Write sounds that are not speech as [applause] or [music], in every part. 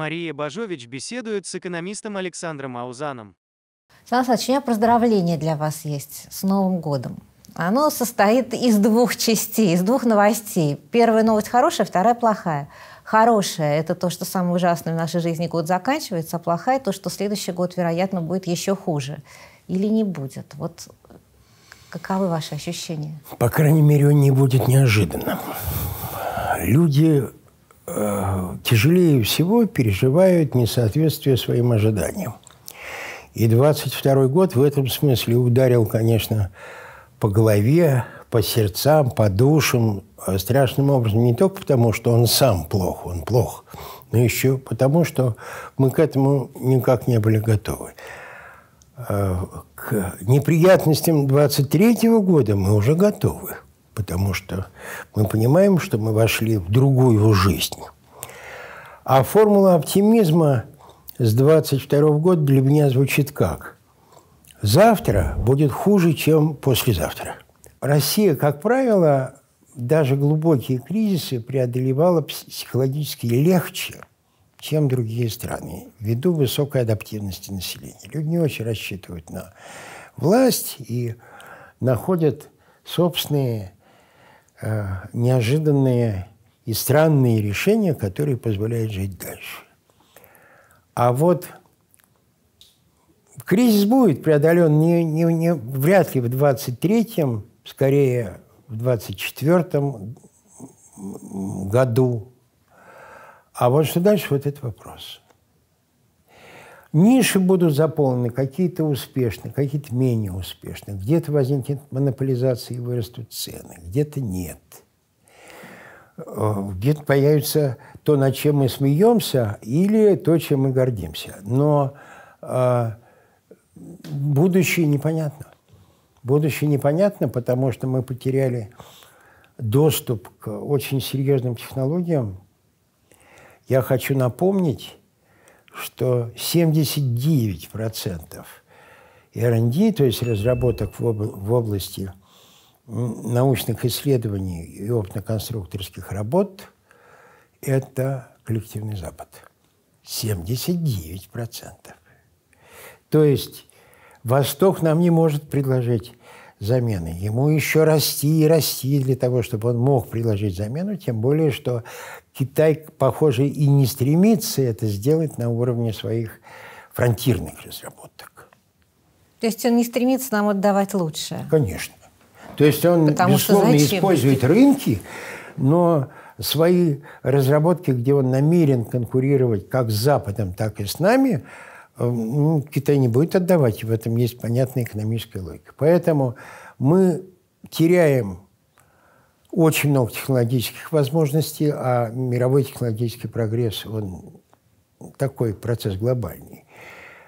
Мария Бажович беседует с экономистом Александром Аузаном. Сан Саныч, у меня поздравление для вас есть с Новым годом. Оно состоит из двух частей, из двух новостей. Первая новость хорошая, вторая плохая. Хорошая – это то, что самое ужасное в нашей жизни год заканчивается, а плохая – то, что следующий год, вероятно, будет еще хуже. Или не будет. Вот каковы ваши ощущения? По крайней мере, он не будет неожиданным. Люди тяжелее всего переживают несоответствие своим ожиданиям. И 22 год в этом смысле ударил, конечно, по голове, по сердцам, по душам э, страшным образом. Не только потому, что он сам плох, он плох, но еще потому, что мы к этому никак не были готовы. Э, к неприятностям 23 года мы уже готовы, потому что мы понимаем, что мы вошли в другую жизнь. А формула оптимизма с 22 года для меня звучит как? Завтра будет хуже, чем послезавтра. Россия, как правило, даже глубокие кризисы преодолевала психологически легче, чем другие страны, ввиду высокой адаптивности населения. Люди не очень рассчитывают на власть и находят собственные неожиданные и странные решения, которые позволяют жить дальше. А вот кризис будет преодолен не, не, не, вряд ли в 23-м, скорее в 24-м году. А вот что дальше, вот этот вопрос. Ниши будут заполнены, какие-то успешны, какие-то менее успешны. Где-то возникнет монополизация и вырастут цены, где-то нет. Э, где-то появится то, над чем мы смеемся, или то, чем мы гордимся. Но э, будущее непонятно. Будущее непонятно, потому что мы потеряли доступ к очень серьезным технологиям. Я хочу напомнить, что 79% R&D, то есть разработок в области научных исследований и опытно-конструкторских работ – это коллективный Запад. 79%. То есть Восток нам не может предложить замены. Ему еще расти и расти для того, чтобы он мог предложить замену, тем более, что Китай, похоже, и не стремится это сделать на уровне своих фронтирных разработок. То есть он не стремится нам отдавать лучшее? Конечно. То есть он, Потому безусловно, использует рынки, но свои разработки, где он намерен конкурировать как с Западом, так и с нами, ну, Китай не будет отдавать, и в этом есть понятная экономическая логика. Поэтому мы теряем очень много технологических возможностей, а мировой технологический прогресс, он такой процесс глобальный.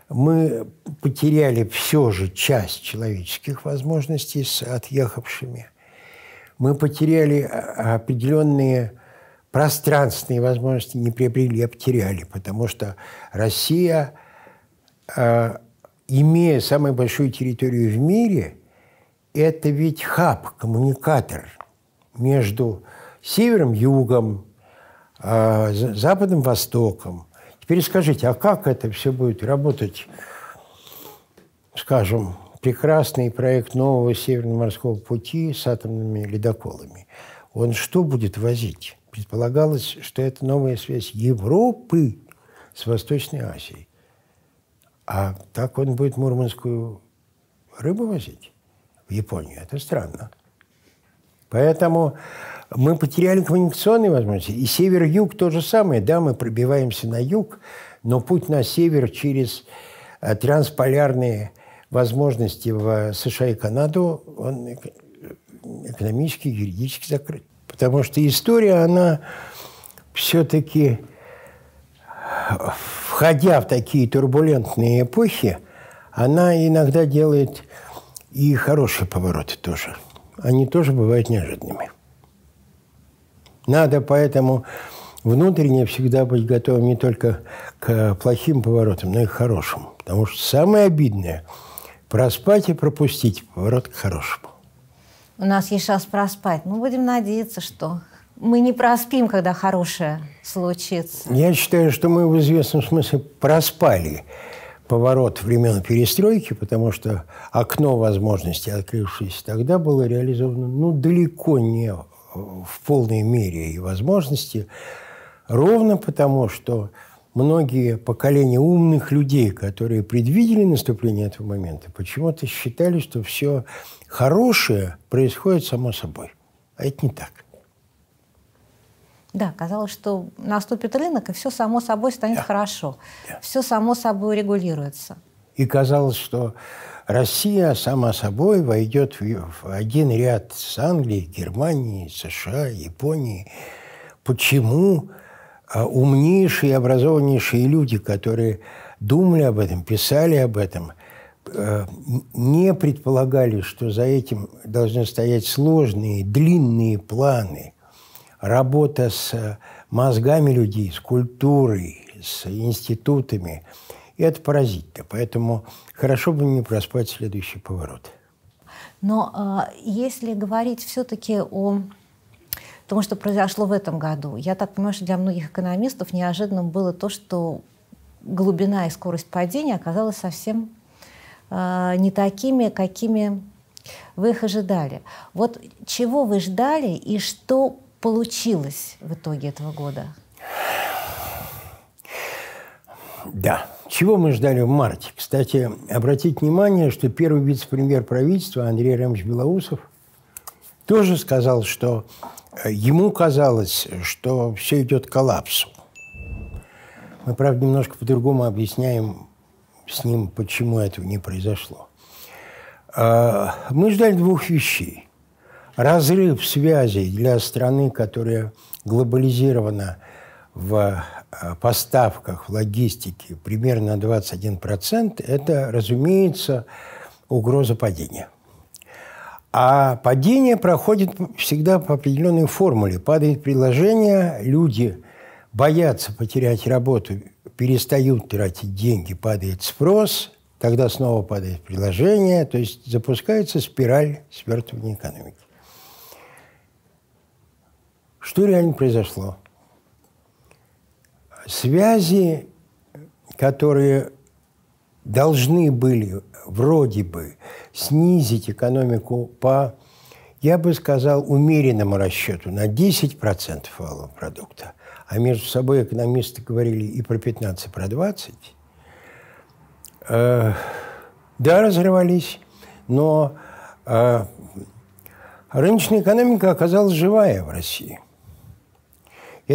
Мы потеряли все же часть человеческих возможностей с отъехавшими. Мы потеряли а, определенные пространственные возможности не приобрели, а потеряли, потому что Россия, э, имея самую большую территорию в мире, это ведь хаб, коммуникатор между севером, югом, э, западом, востоком. Теперь скажите, а как это все будет работать, скажем, прекрасный проект нового Северного морского пути с атомными ледоколами? Он что будет возить? предполагалось, что это новая связь Европы с Восточной Азией. А так он будет мурманскую рыбу возить в Японию. Это странно. Поэтому мы потеряли коммуникационные возможности. И север-юг то же самое. Да, мы пробиваемся на юг, но путь на север через э, трансполярные возможности в США и Канаду, он экономически, юридически закрыт. Потому что история, она все-таки, входя в такие турбулентные эпохи, она иногда делает и хорошие повороты тоже. Они тоже бывают неожиданными. Надо поэтому внутренне всегда быть готовым не только к плохим поворотам, но и к хорошим. Потому что самое обидное – проспать и пропустить поворот к хорошему. У нас есть шанс проспать. Ну, будем надеяться, что мы не проспим, когда хорошее случится? Я считаю, что мы в известном смысле проспали поворот времен перестройки, потому что окно возможностей, открывшееся тогда, было реализовано ну, далеко не в полной мере и возможности, ровно потому, что многие поколения умных людей, которые предвидели наступление этого момента, почему-то считали, что все хорошее происходит само собой. А это не так. Да, казалось, что наступит рынок, и все само собой станет да. хорошо. Да. Все само собой регулируется. И казалось, что Россия сама собой войдет в один ряд с Англией, Германией, США, Японией. Почему а, умнейшие, образованнейшие люди, которые думали об этом, писали об этом, а, не предполагали, что за этим должны стоять сложные, длинные планы, работа с мозгами людей, с культурой, с институтами – и это паразитно. Поэтому хорошо бы не проспать следующий поворот. Но э, если говорить все-таки о том, что произошло в этом году, я так понимаю, что для многих экономистов неожиданным было то, что глубина и скорость падения оказалась совсем э, не такими, какими вы их ожидали. Вот чего вы ждали и что получилось в итоге этого года? Да. Чего мы ждали в марте? Кстати, обратите внимание, что первый вице-премьер правительства Андрей Рамович Белоусов тоже сказал, что э, ему казалось, что все идет к коллапсу. Мы, правда, немножко по-другому объясняем с ним, почему этого не произошло. А, мы ждали двух вещей. Разрыв связей для страны, которая глобализирована в Э, поставках, в логистике примерно 21%, это, разумеется, угроза падения. А падение проходит всегда по определенной формуле. Падает предложение, люди боятся потерять работу, перестают тратить деньги, падает спрос, тогда снова падает предложение, то есть запускается спираль свертывания экономики. Что реально произошло? связи, которые должны были вроде бы снизить экономику по, я бы сказал, умеренному расчету на 10% валового продукта, а между собой экономисты говорили и про 15, и про 20, э, да, разорвались, но э, рыночная экономика оказалась живая в России –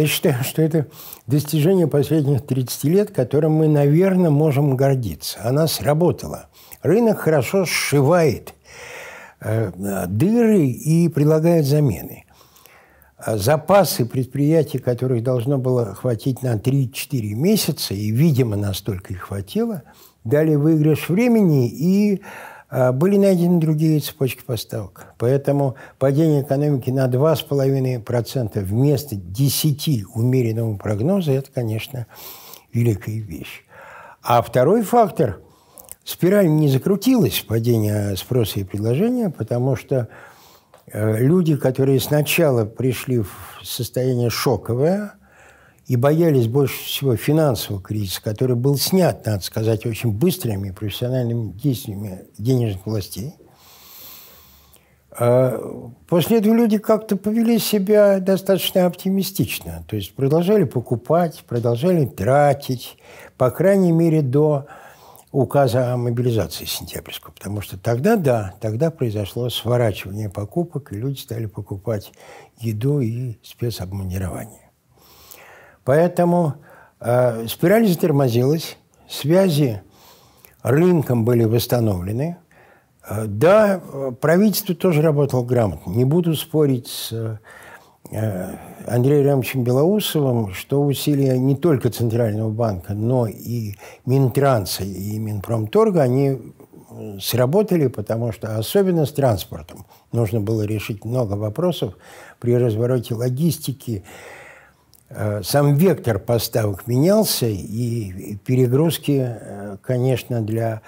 я считаю, [laughs] что это достижение последних 30 лет, которым мы, наверное, можем гордиться. Она сработала. Рынок хорошо сшивает э, дыры и предлагает замены. А запасы предприятий, которых должно было хватить на 3-4 месяца, и, видимо, настолько их хватило, дали выигрыш времени и были найдены другие цепочки поставок. Поэтому падение экономики на 2,5% вместо 10 умеренного прогноза – это, конечно, великая вещь. А второй фактор – спираль не закрутилась, падение спроса и предложения, потому что э, люди, которые сначала пришли в состояние шоковое, и боялись больше всего финансового кризиса, который был снят, надо сказать, очень быстрыми профессиональными действиями денежных властей. А после этого люди как-то повели себя достаточно оптимистично. То есть продолжали покупать, продолжали тратить, по крайней мере, до указа о мобилизации сентябрьского. Потому что тогда, да, тогда произошло сворачивание покупок, и люди стали покупать еду и спецобмундирование. Поэтому э, спираль затормозилась, связи рынком были восстановлены. Э, да, правительство тоже работало грамотно. Не буду спорить с э, Андреем Рамовичем Белоусовым, что усилия не только Центрального банка, но и Минтранса и Минпромторга, они сработали, потому что особенно с транспортом нужно было решить много вопросов при развороте логистики, Э, сам вектор поставок менялся, и перегрузки, э, конечно, для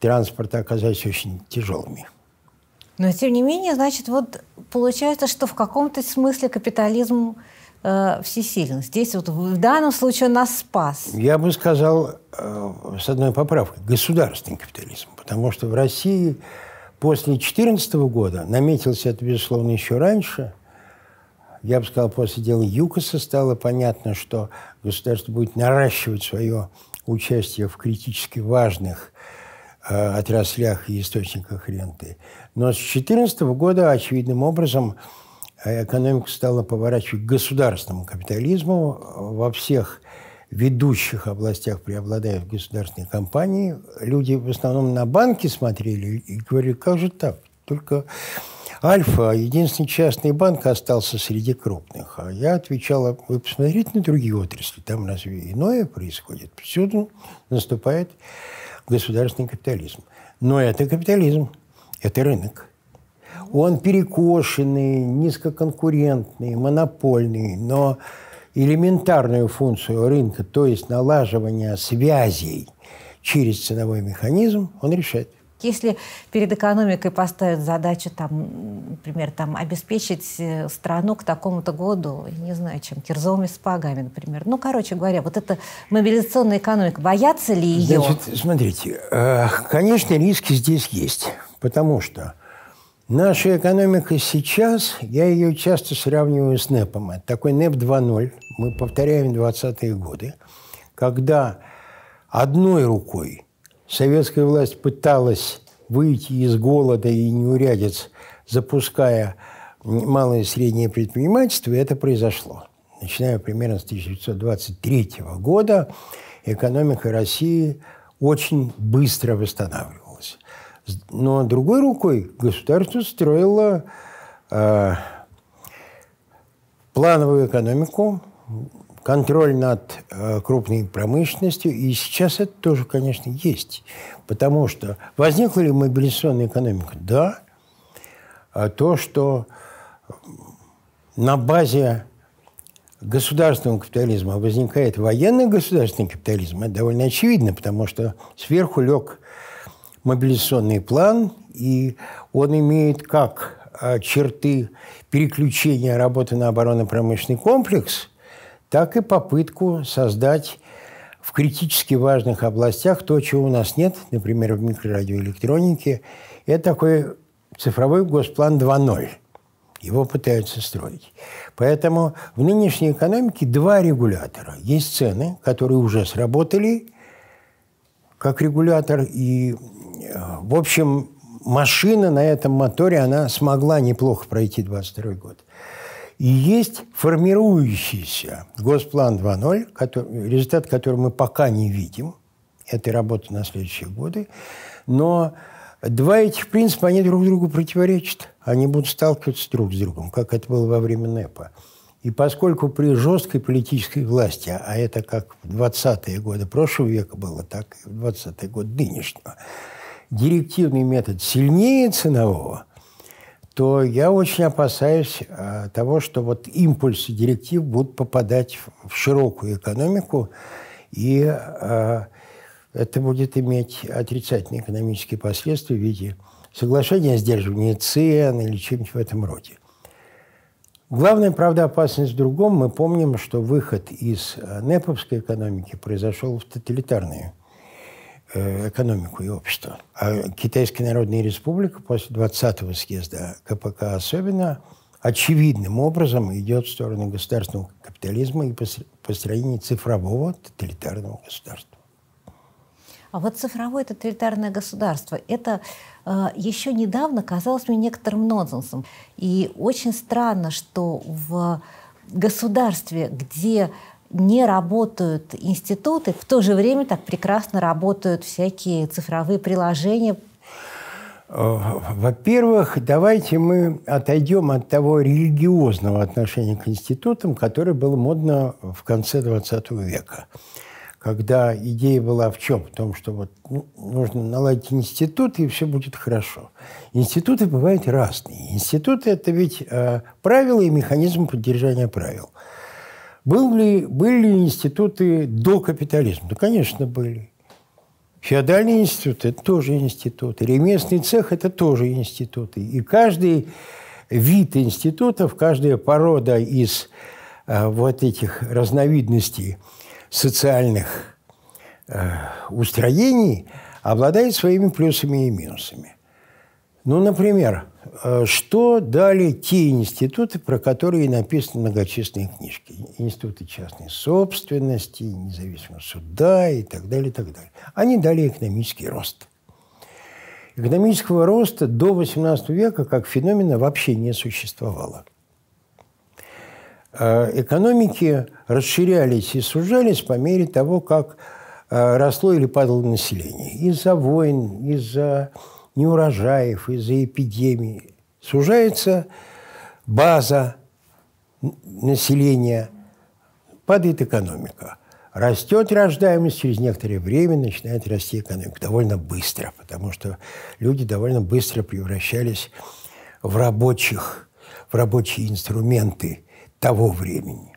транспорта оказались очень тяжелыми. Но, тем не менее, значит, вот получается, что в каком-то смысле капитализм э, всесилен. Здесь вот в данном случае он нас спас. Я бы сказал э, с одной поправкой – государственный капитализм. Потому что в России после 2014 года наметился это, безусловно, еще раньше. Я бы сказал, после дела ЮКОСа стало понятно, что государство будет наращивать свое участие в критически важных э, отраслях и источниках ренты. Но с 2014 года очевидным образом э, экономика стала поворачивать к государственному капитализму. Во всех ведущих областях преобладают государственные компании. Люди в основном на банки смотрели и говорили, как же так? Только Альфа, единственный частный банк, остался среди крупных. А я отвечала, вы посмотрите на другие отрасли, там разве иное происходит? Всюду наступает государственный капитализм. Но это капитализм, это рынок. Он перекошенный, низкоконкурентный, монопольный, но элементарную функцию рынка, то есть налаживание связей через ценовой механизм, он решает. Если перед экономикой поставят задачу, там, например, там, обеспечить э, страну к такому-то году, не знаю, чем, кирзовыми спагами, например. Ну, короче говоря, вот эта мобилизационная экономика, боятся ли ее? Значит, смотрите, э, конечно, риски здесь есть, потому что наша экономика сейчас, я ее часто сравниваю с НЭПом. Это такой НЭП 2.0, мы повторяем 20-е годы, когда одной рукой советская власть пыталась выйти из голода и неурядиц, запуская малое и среднее предпринимательство, и это произошло. Начиная примерно с 1923 года экономика России очень быстро восстанавливалась. Но другой рукой государство строило э, плановую экономику, контроль над э, крупной промышленностью. И сейчас это тоже, конечно, есть. Потому что возникла ли мобилизационная экономика? Да. А то, что на базе государственного капитализма возникает военный государственный капитализм, это довольно очевидно, потому что сверху лег мобилизационный план, и он имеет как э, черты переключения работы на оборонно-промышленный комплекс – так и попытку создать в критически важных областях то, чего у нас нет, например, в микрорадиоэлектронике. Это такой цифровой госплан 2.0. Его пытаются строить. Поэтому в нынешней экономике два регулятора. Есть цены, которые уже сработали как регулятор, и, в общем, машина на этом моторе, она смогла неплохо пройти 22 год. И есть формирующийся Госплан 2.0, который, результат которого мы пока не видим, этой работы на следующие годы, но два этих принципа, они друг другу противоречат. Они будут сталкиваться друг с другом, как это было во время НЭПа. И поскольку при жесткой политической власти, а это как в 20-е годы прошлого века было, так и в 20-е годы нынешнего, директивный метод сильнее ценового – то я очень опасаюсь а, того, что вот импульсы директив будут попадать в, широкую экономику, и а, это будет иметь отрицательные экономические последствия в виде соглашения о сдерживании цен или чем-нибудь в этом роде. Главная, правда, опасность в другом. Мы помним, что выход из а, неповской экономики произошел в тоталитарную экономику и общество. А Китайская Народная Республика после 20-го съезда КПК особенно очевидным образом идет в сторону государственного капитализма и построения цифрового тоталитарного государства. А вот цифровое тоталитарное государство, это э, еще недавно казалось мне некоторым нонсенсом. И очень странно, что в государстве, где не работают институты, в то же время так прекрасно работают всякие цифровые приложения. Э, во-первых, давайте мы отойдем от того религиозного отношения к институтам, которое было модно в конце XX века. Когда идея была в чем? В том, что вот ну, нужно наладить институты, и все будет хорошо. Институты бывают разные. Институты – это ведь э, правила и механизм поддержания правил – был ли, были ли институты до капитализма? Да, конечно, были. Феодальный институт – это тоже институт. Ремесленный цех – это тоже институты. И каждый вид институтов, каждая порода из а, вот этих разновидностей социальных а, устроений обладает своими плюсами и минусами. Ну, например, Э, что дали те институты, про которые написаны многочисленные книжки? Институты частной собственности, независимого суда и так далее, и так далее. Они дали экономический рост. Экономического роста до XVIII века как феномена вообще не существовало. Э, экономики расширялись и сужались по мере того, как э, росло или падало население. Из-за войн, из-за неурожаев, из-за эпидемии. Сужается база населения, падает экономика. Растет рождаемость, через некоторое время начинает расти экономика. Довольно быстро, потому что люди довольно быстро превращались в рабочих, в рабочие инструменты того времени.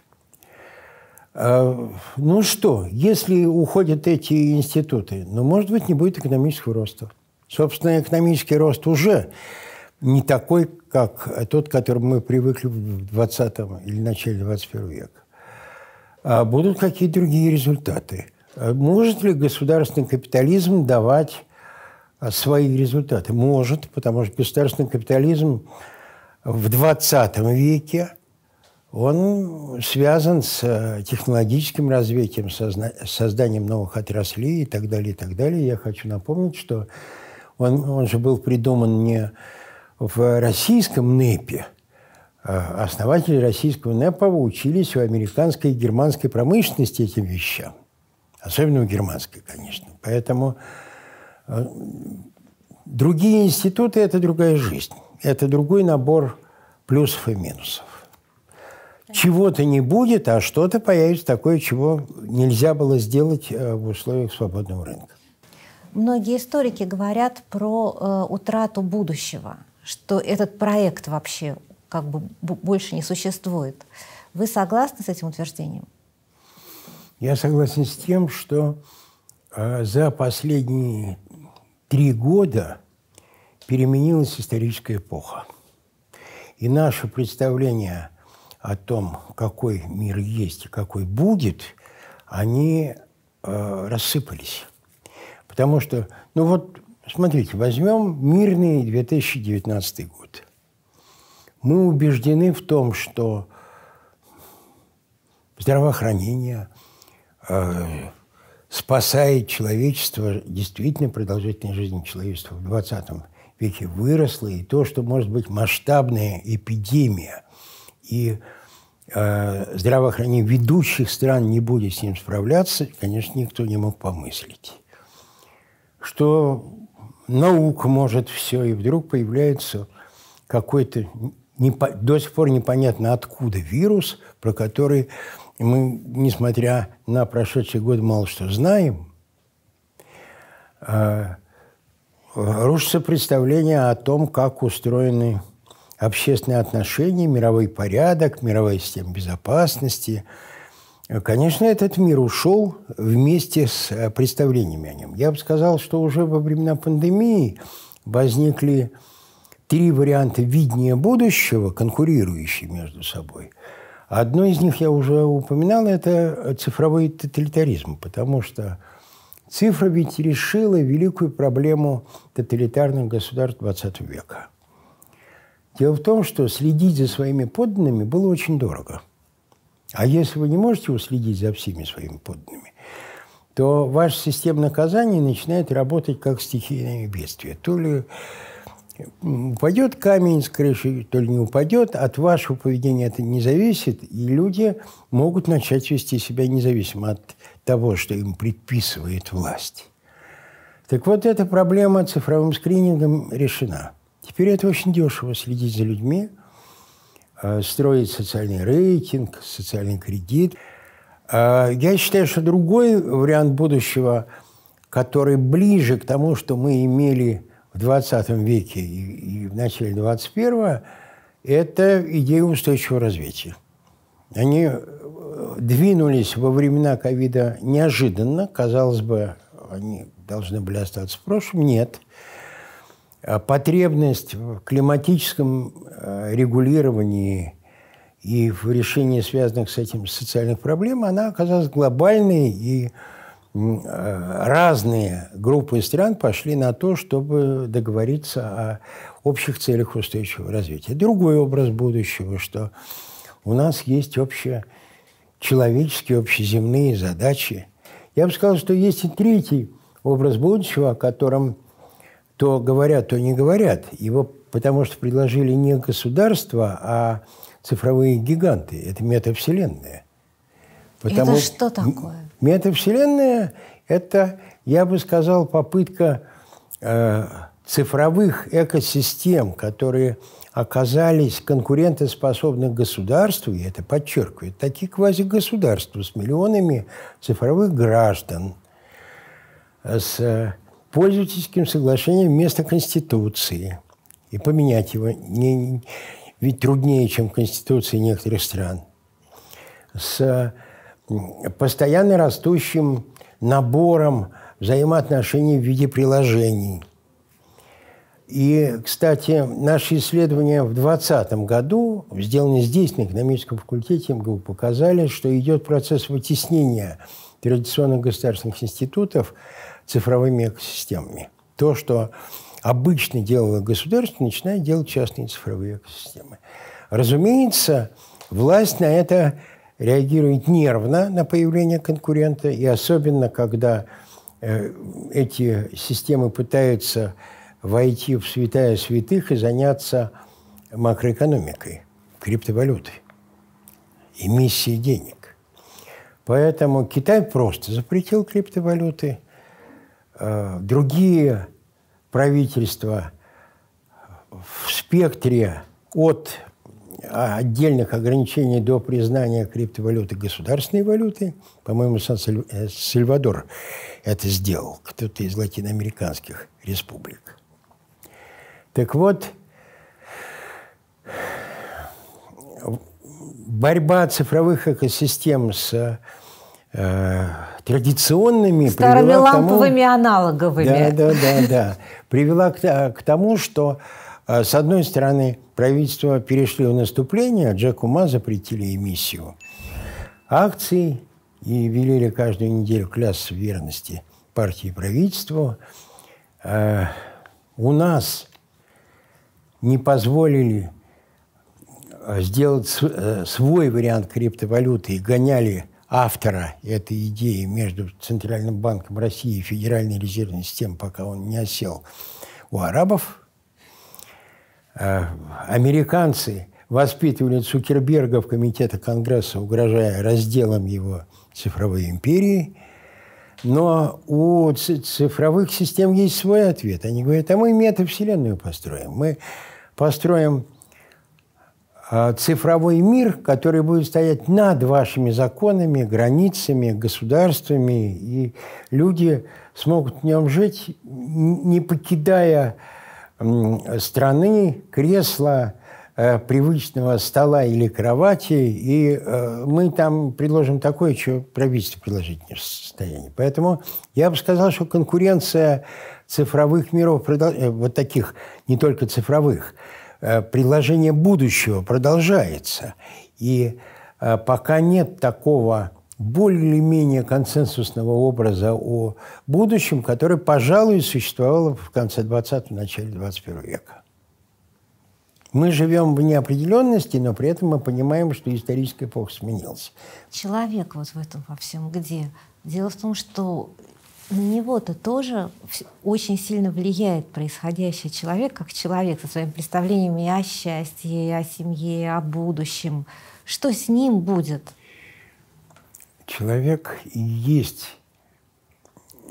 А, ну что, если уходят эти институты, ну, может быть, не будет экономического роста. Собственно, экономический рост уже не такой, как тот, к которому мы привыкли в 20 или начале 21 века. А будут какие-то другие результаты. А может ли государственный капитализм давать а, свои результаты? Может, потому что государственный капитализм в 20 веке он связан с э, технологическим развитием, созданием новых отраслей и так далее, и так далее. Я хочу напомнить, что он, он же был придуман не в российском НЭПе. А основатели российского НЭПа учились у американской и германской промышленности этим вещам. Особенно у германской, конечно. Поэтому э, другие институты – это другая жизнь. Это другой набор плюсов и минусов. Чего-то не будет, а что-то появится такое, чего нельзя было сделать э, в условиях свободного рынка. Многие историки говорят про э, утрату будущего, что этот проект вообще как бы больше не существует. Вы согласны с этим утверждением? Я согласен с тем, что э, за последние три года переменилась историческая эпоха. И наше представление о том, какой мир есть и какой будет, они э, рассыпались. Потому что, ну вот, смотрите, возьмем мирный 2019 год. Мы убеждены в том, что здравоохранение э, спасает человечество, действительно продолжительность жизни человечества в 20 веке выросла, и то, что может быть масштабная эпидемия, и э, здравоохранение ведущих стран не будет с ним справляться, конечно, никто не мог помыслить что наука может все, и вдруг появляется какой-то не, до сих пор непонятно откуда вирус, про который мы, несмотря на прошедший год, мало что знаем. А, рушится представление о том, как устроены общественные отношения, мировой порядок, мировая система безопасности – Конечно, этот мир ушел вместе с э, представлениями о нем. Я бы сказал, что уже во времена пандемии возникли три варианта видения будущего, конкурирующие между собой. Одно из них я уже упоминал, это цифровой тоталитаризм, потому что цифра ведь решила великую проблему тоталитарных государств XX века. Дело в том, что следить за своими подданными было очень дорого – а если вы не можете уследить за всеми своими подданными, то ваша система наказания начинает работать как стихийное бедствие. То ли упадет камень с крыши, то ли не упадет. От вашего поведения это не зависит, и люди могут начать вести себя независимо от того, что им предписывает власть. Так вот, эта проблема цифровым скринингом решена. Теперь это очень дешево следить за людьми, строить социальный рейтинг, социальный кредит. Э, я считаю, что другой вариант будущего, который ближе к тому, что мы имели в 20 веке и в начале 21 это идея устойчивого развития. Они э, двинулись во времена ковида неожиданно, казалось бы, они должны были остаться в прошлом. Нет. А потребность в климатическом э, регулировании и в решении связанных с этим социальных проблем, она оказалась глобальной, и э, разные группы стран пошли на то, чтобы договориться о общих целях устойчивого развития. Другой образ будущего, что у нас есть общие человеческие, общеземные задачи. Я бы сказал, что есть и третий образ будущего, о котором то говорят, то не говорят. Его потому что предложили не государство, а цифровые гиганты. Это метавселенная. Потому это что такое? Метавселенная – это, я бы сказал, попытка э, цифровых экосистем, которые оказались конкурентоспособны государству, и это подчеркивает, такие квазигосударства с миллионами цифровых граждан, с пользовательским соглашением вместо Конституции. И поменять его не, ведь труднее, чем Конституции некоторых стран. С постоянно растущим набором взаимоотношений в виде приложений – и, кстати, наши исследования в 2020 году, сделанные здесь, на экономическом факультете МГУ, показали, что идет процесс вытеснения традиционных государственных институтов цифровыми экосистемами. То, что обычно делало государство, начинает делать частные цифровые экосистемы. Разумеется, власть на это реагирует нервно на появление конкурента, и особенно, когда э, эти системы пытаются войти в святая святых и заняться макроэкономикой, криптовалютой, эмиссией денег. Поэтому Китай просто запретил криптовалюты. Э, другие правительства в спектре от отдельных ограничений до признания криптовалюты государственной валюты. По-моему, Сан-Сальвадор это сделал, кто-то из латиноамериканских республик. Так вот, борьба цифровых экосистем с э, традиционными старыми ламповыми тому, аналоговыми. Да, да, да, да. Привела к, к тому, что э, с одной стороны правительство перешли в наступление, а Джеку Ма запретили эмиссию акций и велели каждую неделю клясться в верности партии и правительству. Э, у нас не позволили э, сделать э, свой вариант криптовалюты и гоняли автора этой идеи между Центральным банком России и Федеральной резервной системой, пока он не осел у арабов. Э, американцы воспитывали Цукерберга в Комитете Конгресса, угрожая разделом его цифровой империи – но у цифровых систем есть свой ответ. Они говорят, а мы метавселенную построим. Мы построим цифровой мир, который будет стоять над вашими законами, границами, государствами, и люди смогут в нем жить, не покидая страны, кресла, Э, привычного стола или кровати, и э, мы там предложим такое, что правительство предложить не в состоянии. Поэтому я бы сказал, что конкуренция цифровых миров, э, вот таких, не только цифровых, предложение будущего продолжается. И пока нет такого более или менее консенсусного образа о будущем, который, пожалуй, существовал в конце 20-го, начале 21 века. Мы живем в неопределенности, но при этом мы понимаем, что исторический эпоха сменился. Человек вот в этом во всем где? Дело в том, что на него-то тоже очень сильно влияет происходящее человек, как человек со своими представлениями о счастье, о семье, о будущем. Что с ним будет? Человек и есть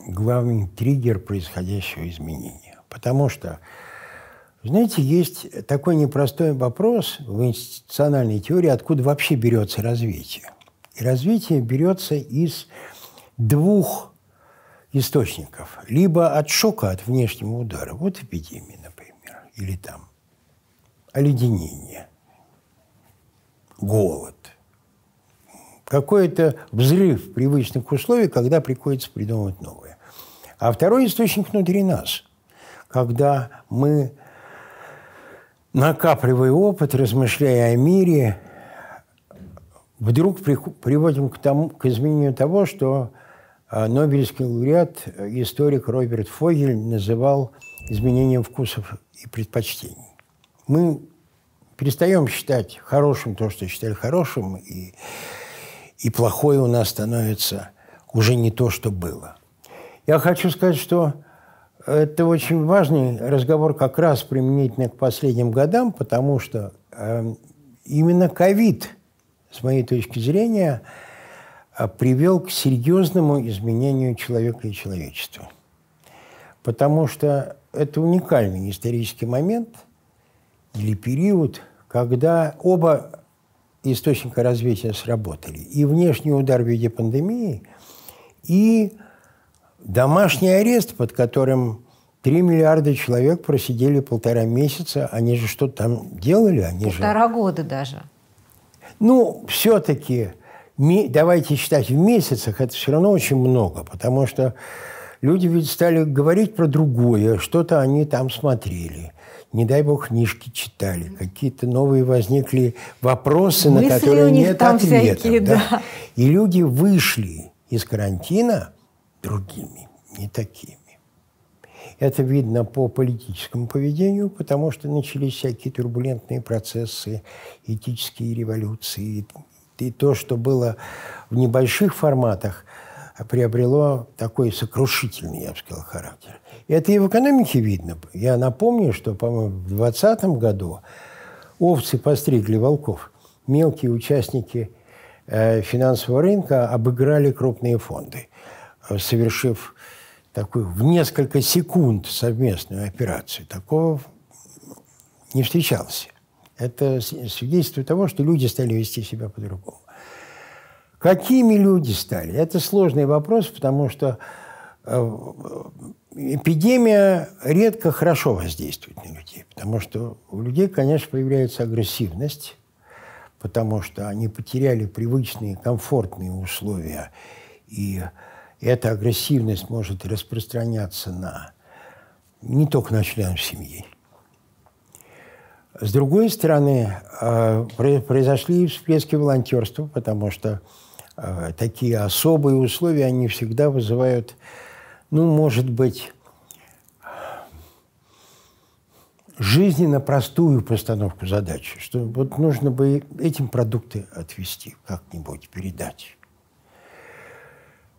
главный триггер происходящего изменения. Потому что знаете, есть такой непростой вопрос в институциональной теории, откуда вообще берется развитие. И развитие берется из двух источников. Либо от шока, от внешнего удара. Вот эпидемия, например. Или там оледенение, голод. Какой-то взрыв привычных условий, когда приходится придумывать новое. А второй источник внутри нас, когда мы, накапливая опыт, размышляя о мире, вдруг приводим к, тому, к изменению того, что Нобелевский лауреат, историк Роберт Фогель называл изменением вкусов и предпочтений. Мы перестаем считать хорошим то, что считали хорошим, и, и плохое у нас становится уже не то, что было. Я хочу сказать, что это очень важный разговор как раз применительно к последним годам, потому что э, именно ковид, с моей точки зрения, э, привел к серьезному изменению человека и человечества. Потому что это уникальный исторический момент или период, когда оба источника развития сработали. И внешний удар в виде пандемии, и домашний арест, под которым 3 миллиарда человек просидели полтора месяца. Они же что-то там делали. Они полтора же... года даже. Ну, все-таки, давайте считать в месяцах, это все равно очень много, потому что люди ведь стали говорить про другое, что-то они там смотрели. Не дай бог, книжки читали, какие-то новые возникли вопросы, Мысли на которые нет ответов. Всякие, да. Да. И люди вышли из карантина другими, не такими. Это видно по политическому поведению, потому что начались всякие турбулентные процессы, этические революции. И то, что было в небольших форматах, приобрело такой сокрушительный, я бы сказал, характер. И это и в экономике видно. Я напомню, что, по-моему, в 2020 году овцы постригли волков. Мелкие участники э, финансового рынка обыграли крупные фонды, совершив такую в несколько секунд совместную операцию. Такого не встречалось. Это свидетельство того, что люди стали вести себя по-другому. Какими люди стали? Это сложный вопрос, потому что э, эпидемия редко хорошо воздействует на людей, потому что у людей, конечно, появляется агрессивность, потому что они потеряли привычные комфортные условия и эта агрессивность может распространяться на не только на членов семьи. С другой стороны, э, произошли всплески волонтерства, потому что э, такие особые условия, они всегда вызывают, ну, может быть, жизненно простую постановку задачи, что вот нужно бы этим продукты отвести, как-нибудь передать.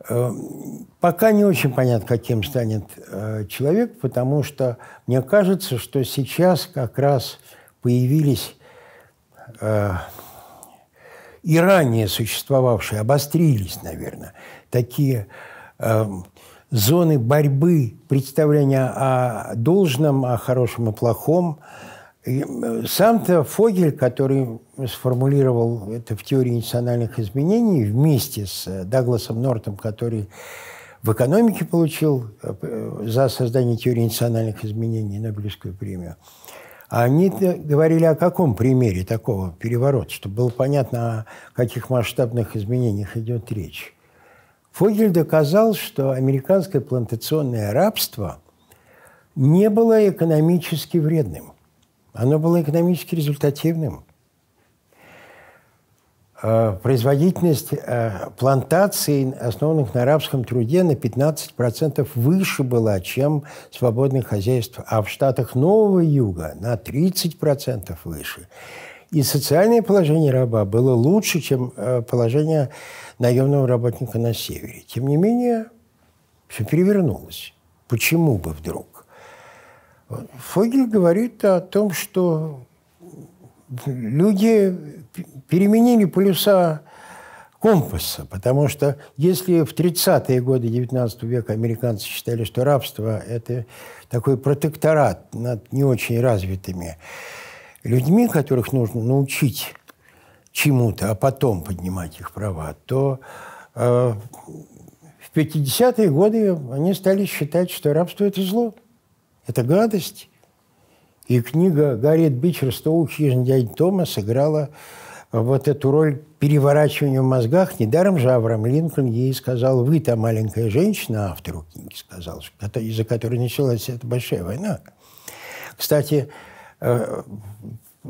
Эм, пока не очень понятно, каким станет э, человек, потому что мне кажется, что сейчас как раз появились э, и ранее существовавшие, обострились, наверное, такие э, зоны борьбы, представления о должном, о хорошем и плохом, Э, сам-то Фогель, который сформулировал это в теории национальных изменений вместе с э, Дагласом Нортом, который в экономике получил э, за создание теории национальных изменений Нобелевскую премию, они говорили о каком примере такого переворота, чтобы было понятно, о каких масштабных изменениях идет речь. Фогель доказал, что американское плантационное рабство не было экономически вредным – оно было экономически результативным. А, производительность а, плантаций, основанных на арабском труде, на 15% выше была, чем свободных хозяйств, а в штатах Нового Юга на 30% выше. И социальное положение раба было лучше, чем а, положение наемного работника на севере. Тем не менее, все перевернулось. Почему бы вдруг? Фогель говорит о том, что люди переменили полюса компаса, потому что если в 30-е годы XIX века американцы считали, что рабство – это такой протекторат над не очень развитыми людьми, которых нужно научить чему-то, а потом поднимать их права, то э, в 50-е годы они стали считать, что рабство – это зло. Это гадость. И книга Гарриет Бичер «100 хижин дяди Тома» сыграла вот эту роль переворачивание в мозгах. Недаром же Авраам Линкольн ей сказал, вы та маленькая женщина, автору книги сказал, из-за которой началась эта большая война. Кстати, э,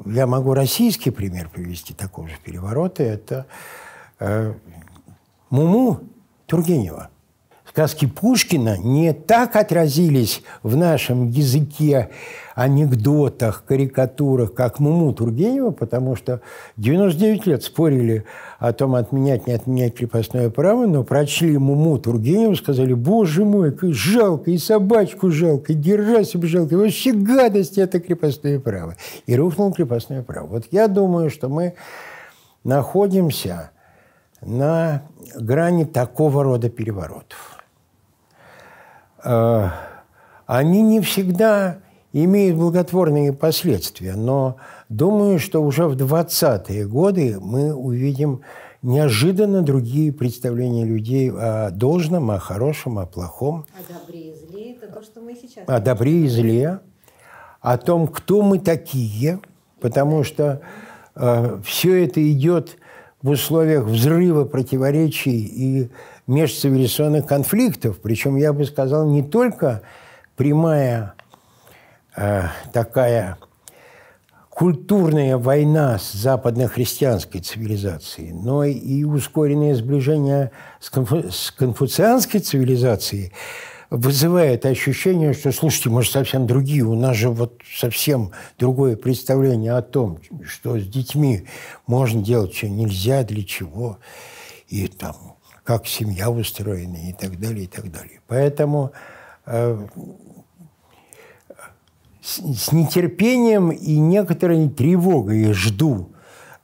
я могу российский пример привести такого же переворота. Это э, Муму Тургенева – сказки Пушкина не так отразились в нашем языке, анекдотах, карикатурах, как Муму Тургенева, потому что 99 лет спорили о том, отменять, не отменять крепостное право, но прочли Муму Тургенева, сказали, боже мой, как жалко, и собачку жалко, и Герасим жалко, и вообще гадость это крепостное право. И рухнул крепостное право. Вот я думаю, что мы находимся на грани такого рода переворотов. Э, они не всегда имеют благотворные последствия, но думаю, что уже в 20-е годы мы увидим неожиданно другие представления людей о должном, о хорошем, о плохом. О добре и зле – это то, что мы сейчас... О добре и зле, о том, кто мы такие, потому что э, все это идет в условиях взрыва противоречий и межцивилизационных конфликтов. Причем, я бы сказал, не только прямая э, такая культурная война с западно-христианской цивилизацией, но и ускоренное сближение с, конфу с конфуцианской цивилизацией вызывает ощущение, что, слушайте, мы же совсем другие, у нас же вот совсем другое представление о том, что с детьми можно делать, что нельзя, для чего. И там как семья устроена и так далее, и так далее. Поэтому э, с, с нетерпением и некоторой тревогой жду,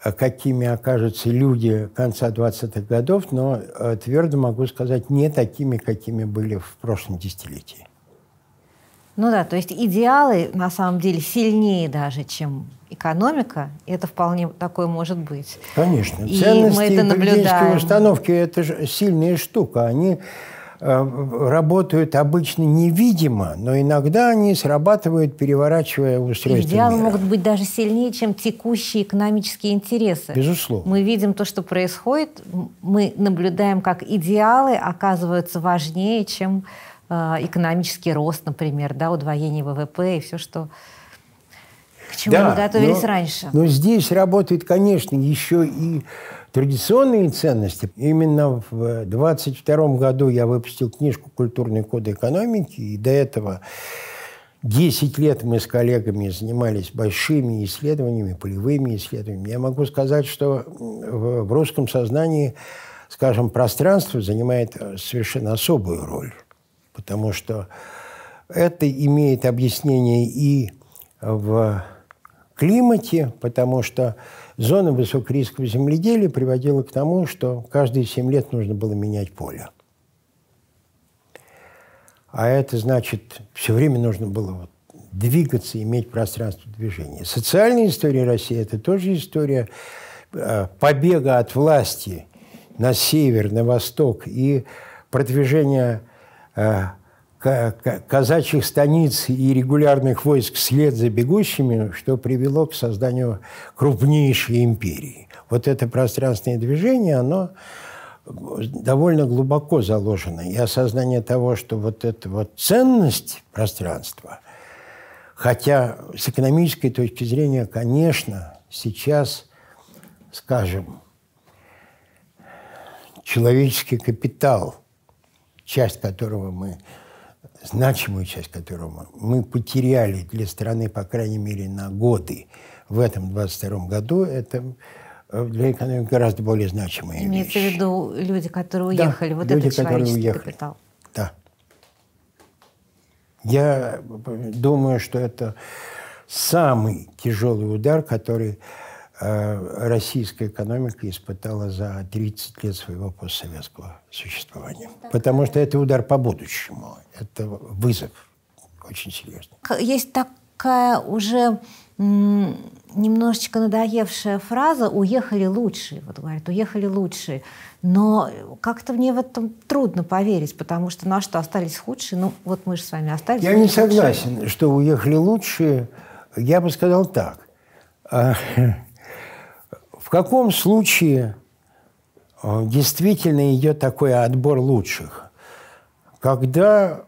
э, какими окажутся люди конца 20-х годов, но э, твердо могу сказать, не такими, какими были в прошлом десятилетии. Ну да, то есть идеалы на самом деле сильнее даже, чем экономика, это вполне такое может быть. Конечно. И Ценности мы это наблюдаем. установки – это же сильная штука. Они э, работают обычно невидимо, но иногда они срабатывают, переворачивая устройство Идеалы мира. могут быть даже сильнее, чем текущие экономические интересы. Безусловно. Мы видим то, что происходит, мы наблюдаем, как идеалы оказываются важнее, чем э, экономический рост, например, да, удвоение ВВП и все, что к чему да, мы готовились но, раньше. Но здесь работает, конечно, еще и традиционные ценности. Именно в 22 году я выпустил книжку «Культурные коды экономики», и до этого 10 лет мы с коллегами занимались большими исследованиями, полевыми исследованиями. Я могу сказать, что в русском сознании, скажем, пространство занимает совершенно особую роль, потому что это имеет объяснение и в климате, потому что зона высокорискового земледелия приводила к тому, что каждые 7 лет нужно было менять поле. А это значит, все время нужно было вот двигаться, иметь пространство движения. Социальная история России – это тоже история э, побега от власти на север, на восток и продвижения э, казачьих станиц и регулярных войск вслед за бегущими, что привело к созданию крупнейшей империи. Вот это пространственное движение, оно довольно глубоко заложено. И осознание того, что вот эта вот ценность пространства, хотя с экономической точки зрения, конечно, сейчас, скажем, человеческий капитал, часть которого мы значимую часть которого мы потеряли для страны, по крайней мере, на годы в этом 22 году, это э, для экономики гораздо более значимая Имеется вещь. в виду люди, которые уехали, да, вот люди, это которые уехали. капитал. Да. Я думаю, что это самый тяжелый удар, который Э, российская экономика испытала за 30 лет своего постсоветского существования. Потому что это удар по будущему, это вызов очень серьезный. Есть такая уже немножечко надоевшая фраза «уехали лучшие». Вот говорят, уехали лучшие. Но как-то мне в этом трудно поверить, потому что на что остались худшие? Ну, вот мы же с вами остались. Я не согласен, лучшие. что уехали лучшие. Я бы сказал так. [laughs] Каком случае э, действительно идет такой отбор лучших. Когда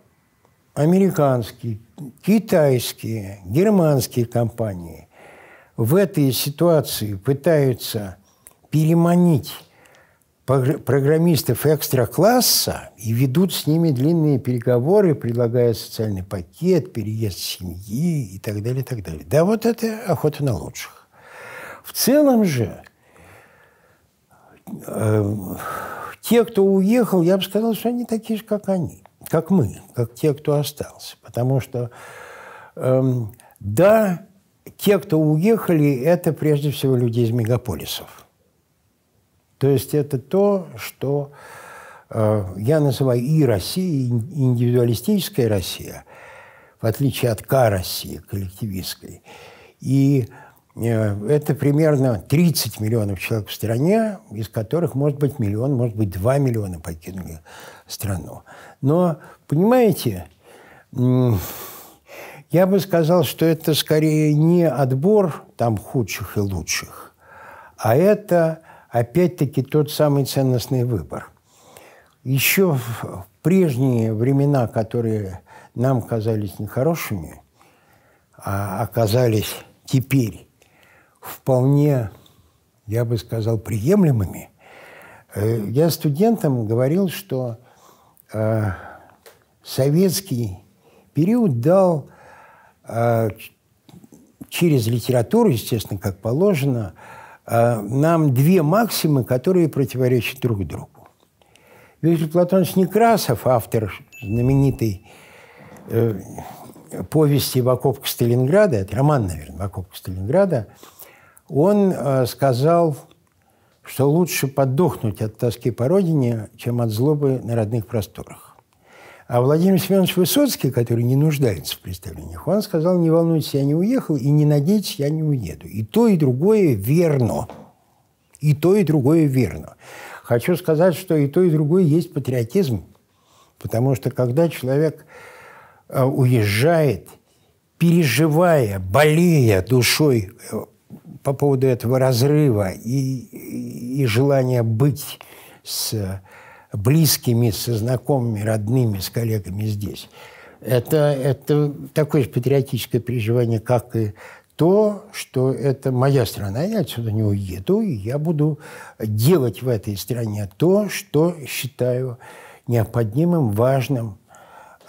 американские, китайские, германские компании в этой ситуации пытаются переманить программистов экстра-класса и ведут с ними длинные переговоры, предлагая социальный пакет, переезд семьи и так далее, и так далее. Да, вот это охота на лучших. В целом же те, кто уехал, я бы сказал, что они такие же, как они, как мы, как те, кто остался. Потому что, э, да, те, кто уехали, это прежде всего люди из мегаполисов то есть это то, что э, я называю и Россия, индивидуалистическая Россия, в отличие от К-России, коллективистской. И э, это примерно 30 миллионов человек в стране, из которых, может быть, миллион, может быть, 2 миллиона покинули страну. Но, понимаете, я бы сказал, что это скорее не отбор там худших и лучших, а это опять-таки тот самый ценностный выбор. Еще в прежние времена, которые нам казались нехорошими, а оказались теперь вполне, я бы сказал, приемлемыми, э, я студентам говорил, что э, советский период дал э, через литературу, естественно, как положено, а, нам две максимы, которые противоречат друг другу. Виктор Платонович Некрасов, автор знаменитой э, повести «В окопках Сталинграда», это роман, наверное, «В окопках Сталинграда», он э, сказал, что лучше подохнуть от тоски по родине, чем от злобы на родных просторах. А Владимир Семенович Высоцкий, который не нуждается в представлениях, он сказал, не волнуйтесь, я не уехал, и не надейтесь, я не уеду. И то, и другое верно. И то, и другое верно. Хочу сказать, что и то, и другое есть патриотизм. Потому что когда человек э, уезжает, переживая, болея душой э, по поводу этого разрыва и, и желания быть с близкими, со знакомыми, родными, с коллегами здесь. Это, это такое же патриотическое переживание, как и то, что это моя страна, я отсюда не уеду, и я буду делать в этой стране то, что считаю необходимым, важным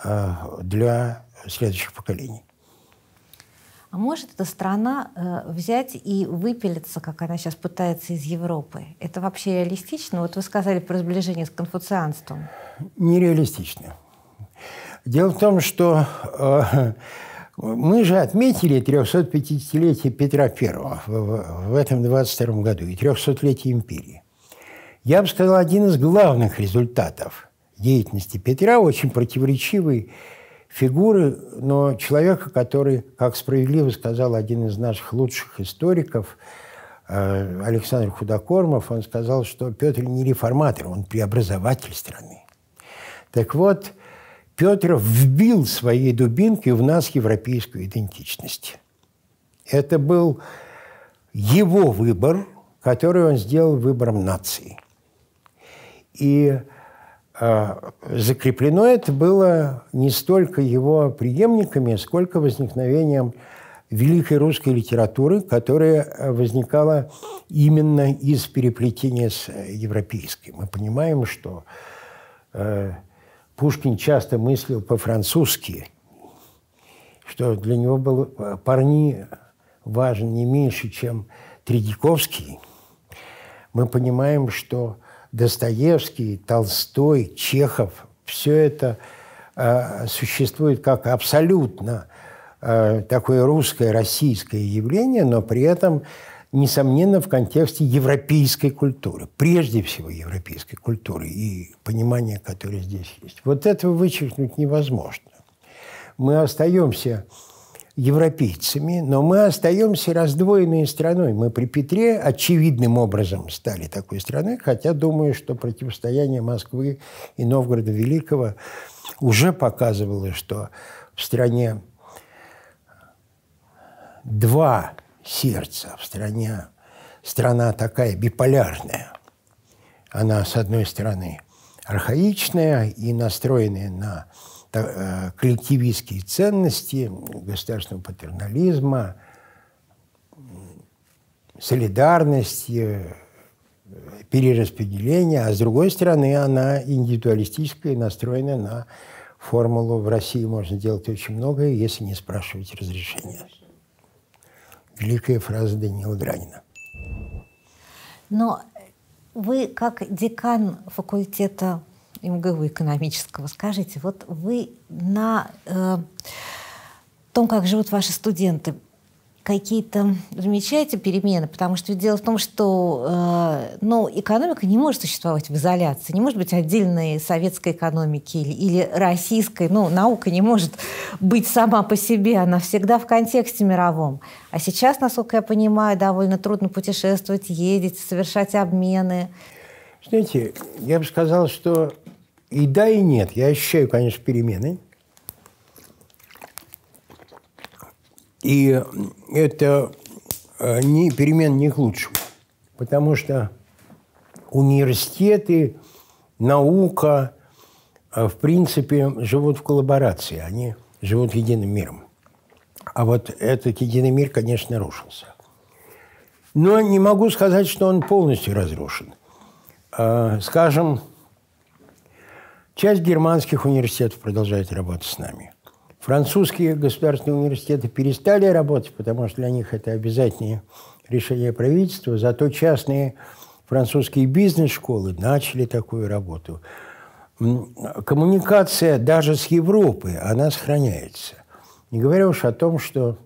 э, для следующих поколений. А может эта страна э, взять и выпилиться, как она сейчас пытается из Европы? Это вообще реалистично? Вот вы сказали про сближение с конфуцианством. Нереалистично. Дело в том, что э, мы же отметили 350-летие Петра I в, в этом 22 году и 300-летие империи. Я бы сказал, один из главных результатов деятельности Петра, очень противоречивый фигуры, но человека, который, как справедливо сказал один из наших лучших историков, э, Александр Худокормов, он сказал, что Петр не реформатор, он преобразователь страны. Так вот, Петр вбил своей дубинкой в нас европейскую идентичность. Это был его выбор, который он сделал выбором нации. И закреплено это было не столько его преемниками, сколько возникновением великой русской литературы, которая возникала именно из переплетения с европейской. Мы понимаем, что э, Пушкин часто мыслил по-французски, что для него был парни важен не меньше, чем Тредяковский. Мы понимаем, что Достоевский, Толстой, Чехов, все это э, существует как абсолютно э, такое русское, российское явление, но при этом, несомненно, в контексте европейской культуры, прежде всего европейской культуры и понимания, которое здесь есть. Вот этого вычеркнуть невозможно. Мы остаемся европейцами, но мы остаемся раздвоенной страной. Мы при Петре очевидным образом стали такой страной, хотя думаю, что противостояние Москвы и Новгорода Великого уже показывало, что в стране два сердца, в стране страна такая биполярная. Она, с одной стороны, архаичная и настроенная на коллективистские ценности государственного патернализма, солидарности, перераспределения, а с другой стороны, она индивидуалистическая и настроена на формулу «в России можно делать очень многое, если не спрашивать разрешения». Великая фраза Даниила Дранина. Но вы, как декан факультета МГУ экономического, скажите, вот вы на э, том, как живут ваши студенты, какие-то замечаете перемены? Потому что дело в том, что э, ну, экономика не может существовать в изоляции. Не может быть отдельной советской экономики или, или российской. Ну, наука не может быть сама по себе. Она всегда в контексте мировом. А сейчас, насколько я понимаю, довольно трудно путешествовать, ездить, совершать обмены. Знаете, я бы сказал, что и да, и нет. Я ощущаю, конечно, перемены. И это э, не, перемен не к лучшему. Потому что университеты, наука, э, в принципе, живут в коллаборации. Они живут единым миром. А вот этот единый мир, конечно, рушился. Но не могу сказать, что он полностью разрушен. Э, скажем, часть германских университетов продолжает работать с нами – Французские государственные университеты перестали работать, потому что для них это обязательное решение правительства, зато частные французские бизнес-школы начали такую работу. Коммуникация даже с Европой, она сохраняется. Не говоря уж о том, что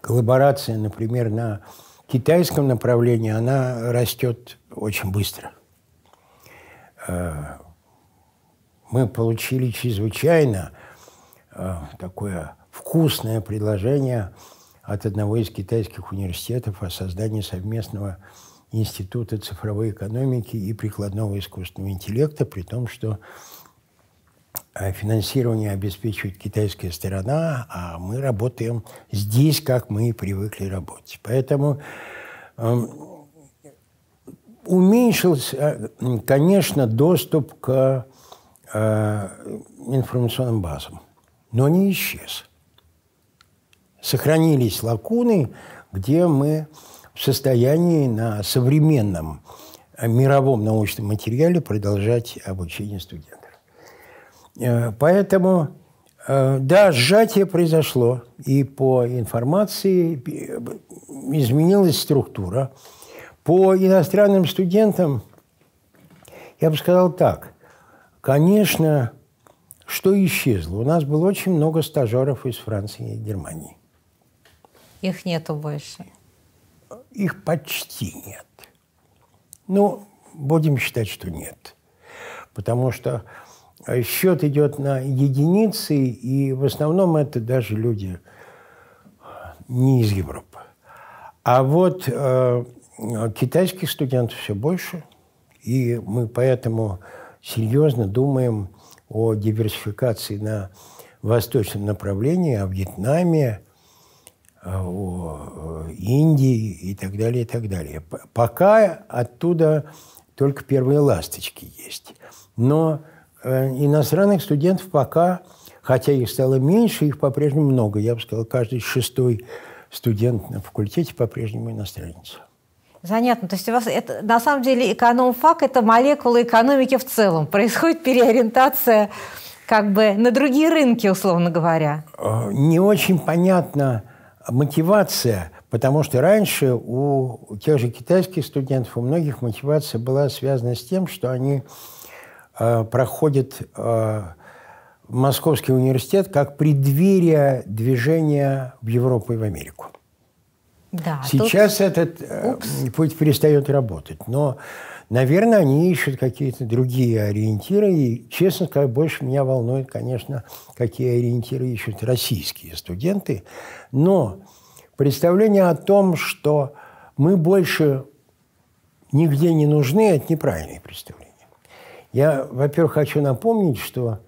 коллаборация, например, на китайском направлении, она растет очень быстро. Мы получили чрезвычайно Э, такое вкусное предложение от одного из китайских университетов о создании совместного института цифровой экономики и прикладного искусственного интеллекта, при том, что э, финансирование обеспечивает китайская сторона, а мы работаем здесь, как мы и привыкли работать. Поэтому э, уменьшился, конечно, доступ к информационным базам но не исчез. Сохранились лакуны, где мы в состоянии на современном э, мировом научном материале продолжать обучение студентов. Э, поэтому, э, да, сжатие произошло, и по информации изменилась структура. По иностранным студентам я бы сказал так. Конечно, что исчезло? У нас было очень много стажеров из Франции и Германии. Их нету больше? Их почти нет. Ну, будем считать, что нет. Потому что счет идет на единицы, и в основном это даже люди не из Европы. А вот э, китайских студентов все больше, и мы поэтому серьезно думаем о диверсификации на восточном направлении, о Вьетнаме, о Индии и так далее, и так далее. Пока оттуда только первые ласточки есть. Но э, иностранных студентов пока, хотя их стало меньше, их по-прежнему много. Я бы сказал, каждый шестой студент на факультете по-прежнему иностранец. Занятно. То есть у вас это, на самом деле экономфак – это молекула экономики в целом. Происходит переориентация как бы на другие рынки, условно говоря. Э, не очень понятна мотивация, потому что раньше у тех же китайских студентов, у многих мотивация была связана с тем, что они э, проходят э, Московский университет как преддверие движения в Европу и в Америку. Да, Сейчас тут... этот э, Упс. путь перестает работать. Но, наверное, они ищут какие-то другие ориентиры. И, честно сказать, больше меня волнует, конечно, какие ориентиры ищут российские студенты. Но представление о том, что мы больше нигде не нужны, это неправильное представление. Я, во-первых, хочу напомнить, что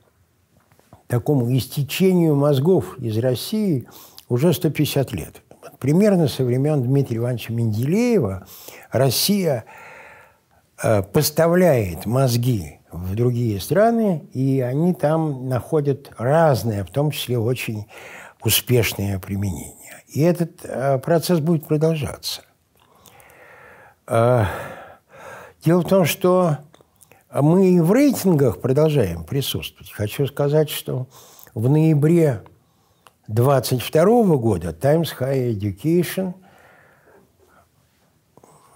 такому истечению мозгов из России уже 150 лет примерно со времен Дмитрия Ивановича Менделеева Россия э, поставляет мозги в другие страны, и они там находят разное, в том числе очень успешное применение. И этот э, процесс будет продолжаться. Э, дело в том, что мы и в рейтингах продолжаем присутствовать. Хочу сказать, что в ноябре 2022 года Times High Education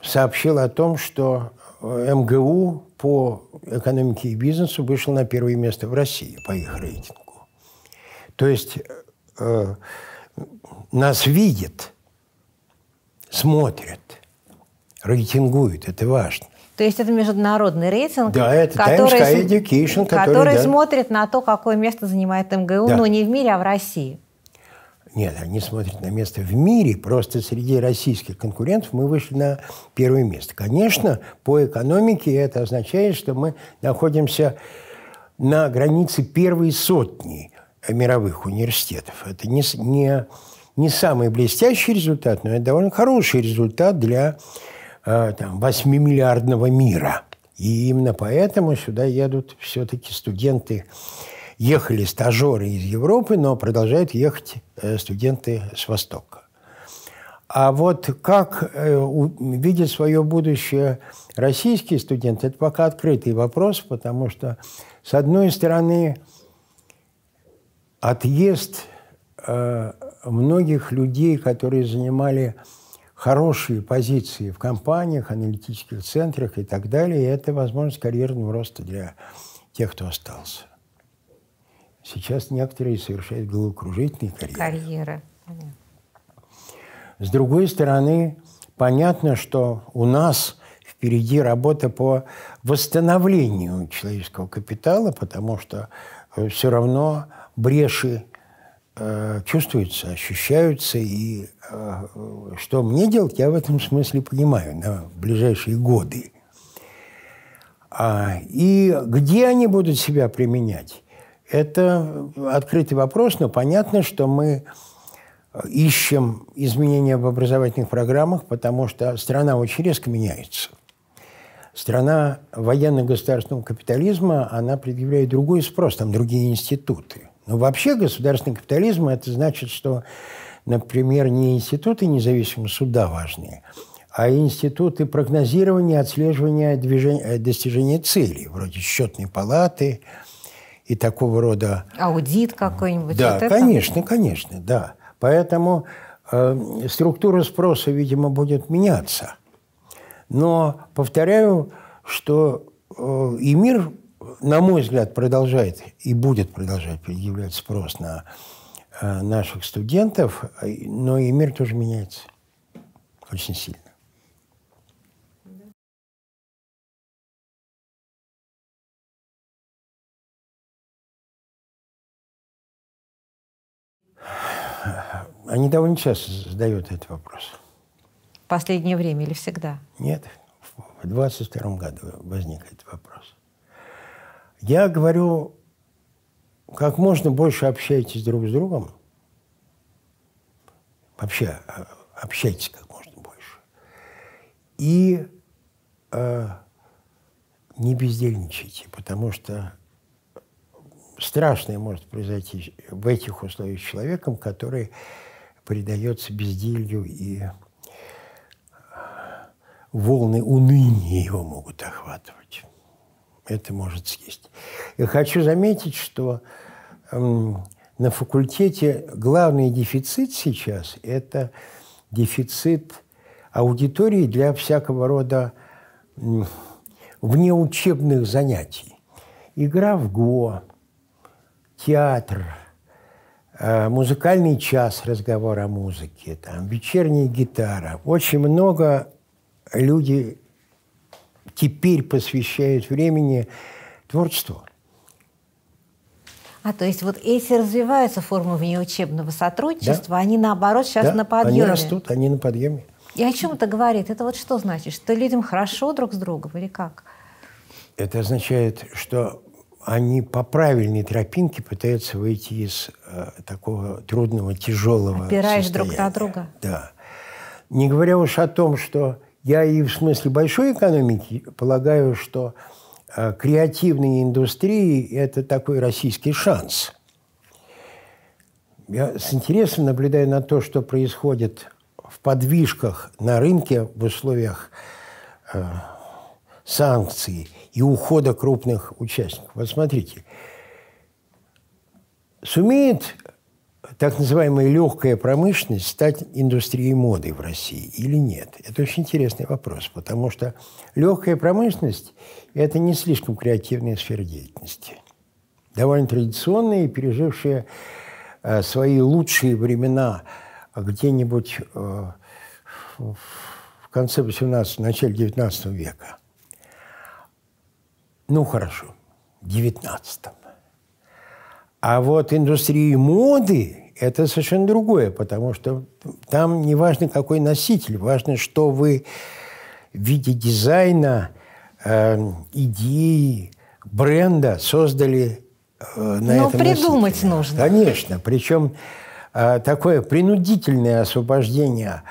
сообщил о том, что МГУ по экономике и бизнесу вышел на первое место в России по их рейтингу. То есть э, нас видят, смотрят, рейтингуют, это важно. То есть это международный рейтинг, да, это который, Times High Education, который, который да. смотрит на то, какое место занимает МГУ, да. но не в мире, а в России. Нет, они смотрят на место в мире. Просто среди российских конкурентов мы вышли на первое место. Конечно, по экономике это означает, что мы находимся на границе первой сотни мировых университетов. Это не, не, не самый блестящий результат, но это довольно хороший результат для э, там, 8-миллиардного мира. И именно поэтому сюда едут все-таки студенты ехали стажеры из Европы, но продолжают ехать э, студенты с Востока. А вот как э, видят свое будущее российские студенты, это пока открытый вопрос, потому что, с одной стороны, отъезд э, многих людей, которые занимали хорошие позиции в компаниях, аналитических центрах и так далее, это возможность карьерного роста для тех, кто остался. Сейчас некоторые совершают головокружительные карьеры. Карьеры. С другой стороны, понятно, что у нас впереди работа по восстановлению человеческого капитала, потому что э, все равно бреши э, чувствуются, ощущаются, и э, что мне делать, я в этом смысле понимаю на ближайшие годы. А, и где они будут себя применять? Это открытый вопрос, но понятно, что мы ищем изменения в образовательных программах, потому что страна очень резко меняется. Страна военно-государственного капитализма, она предъявляет другой спрос, там другие институты. Но вообще государственный капитализм – это значит, что, например, не институты независимого суда важнее, а институты прогнозирования, отслеживания движения, достижения целей, вроде счетной палаты – и такого рода... Аудит какой-нибудь. Да, вот конечно, конечно, да. Поэтому э, структура спроса, видимо, будет меняться. Но повторяю, что э, и мир, на мой взгляд, продолжает и будет продолжать предъявлять спрос на э, наших студентов, но и мир тоже меняется очень сильно. Они довольно часто задают этот вопрос. В последнее время или всегда? Нет, в 22 году возник этот вопрос. Я говорю, как можно больше общайтесь друг с другом. Вообще, а, общайтесь как можно больше. И э, не бездельничайте, потому что страшное может произойти в этих условиях с человеком, который предается безделью, и волны уныния его могут охватывать. Это может съесть. Я хочу заметить, что эм, на факультете главный дефицит сейчас – это дефицит аудитории для всякого рода внеучебных занятий. Игра в ГО, театр, э, музыкальный час, разговор о музыке, там, вечерняя гитара. Очень много люди теперь посвящают времени творчеству. А, то есть вот эти развиваются формы внеучебного сотрудничества, да. они наоборот сейчас да, на подъеме. Они растут, они на подъеме. И о чем это говорит? Это вот что значит? Что людям хорошо друг с другом или как? Это означает, что они по правильной тропинке пытаются выйти из э, такого трудного, тяжелого Опираясь состояния. друг на друга. Да. Не говоря уж о том, что Я и в смысле большой экономики полагаю, что э, креативные индустрии – это такой российский шанс. Я с интересом наблюдаю на то, что происходит в подвижках на рынке в условиях э, санкций и ухода крупных участников. Вот смотрите, сумеет так называемая легкая промышленность стать индустрией моды в России или нет? Это очень интересный вопрос, потому что легкая промышленность – это не слишком креативная сфера деятельности. Довольно традиционная и пережившая э, свои лучшие времена где-нибудь э, в конце 18 начале 19 века. Ну, хорошо, в 19 а вот индустрии моды – это совершенно другое, потому что там не важно, какой носитель, важно, что вы в виде дизайна, э, идеи, бренда создали э, на Но этом придумать носителе. нужно. Конечно, причем э, такое принудительное освобождение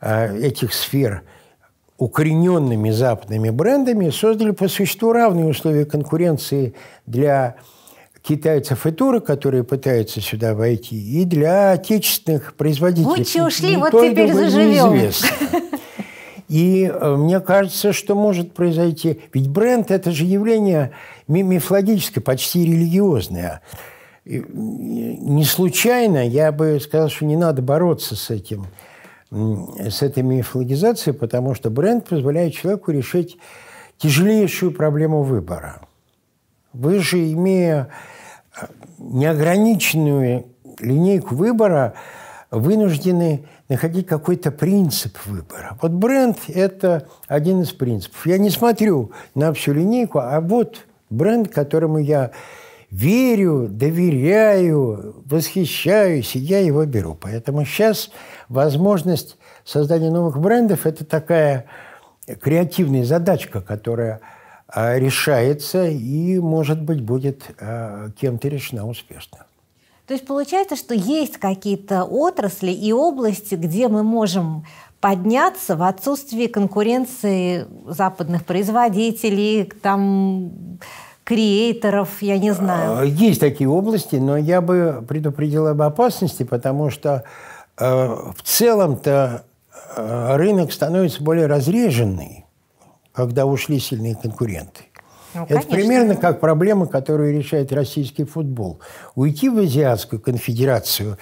э, этих сфер укорененными западными брендами создали по существу равные условия конкуренции для китайцев и турок, которые пытаются сюда войти, и для отечественных производителей. Гуччи ушли, вот теперь заживем. неизвестно. И э, мне кажется, что может произойти... Ведь бренд – это же явление ми- мифологическое, почти религиозное. И не случайно я бы сказал, что не надо бороться с этим, с этой мифологизацией, потому что бренд позволяет человеку решить тяжелейшую проблему выбора. Вы же, имея э, неограниченную линейку выбора, вынуждены находить какой-то принцип выбора. Вот бренд – это один из принципов. Я не смотрю на всю линейку, а вот бренд, которому я верю, доверяю, восхищаюсь, и я его беру. Поэтому сейчас возможность создания новых брендов – это такая креативная задачка, которая а, решается и, может быть, будет а, кем-то решена успешно. То есть получается, что есть какие-то отрасли и области, где мы можем подняться в отсутствии конкуренции западных производителей, там, креаторов, я не знаю. А, Есть такие области, но я бы предупредил об опасности, потому что э, в целом-то э, рынок становится более разреженный, когда ушли сильные конкуренты. Ну, Это конечно. примерно как проблема, которую решает российский футбол. Уйти в Азиатскую конфедерацию,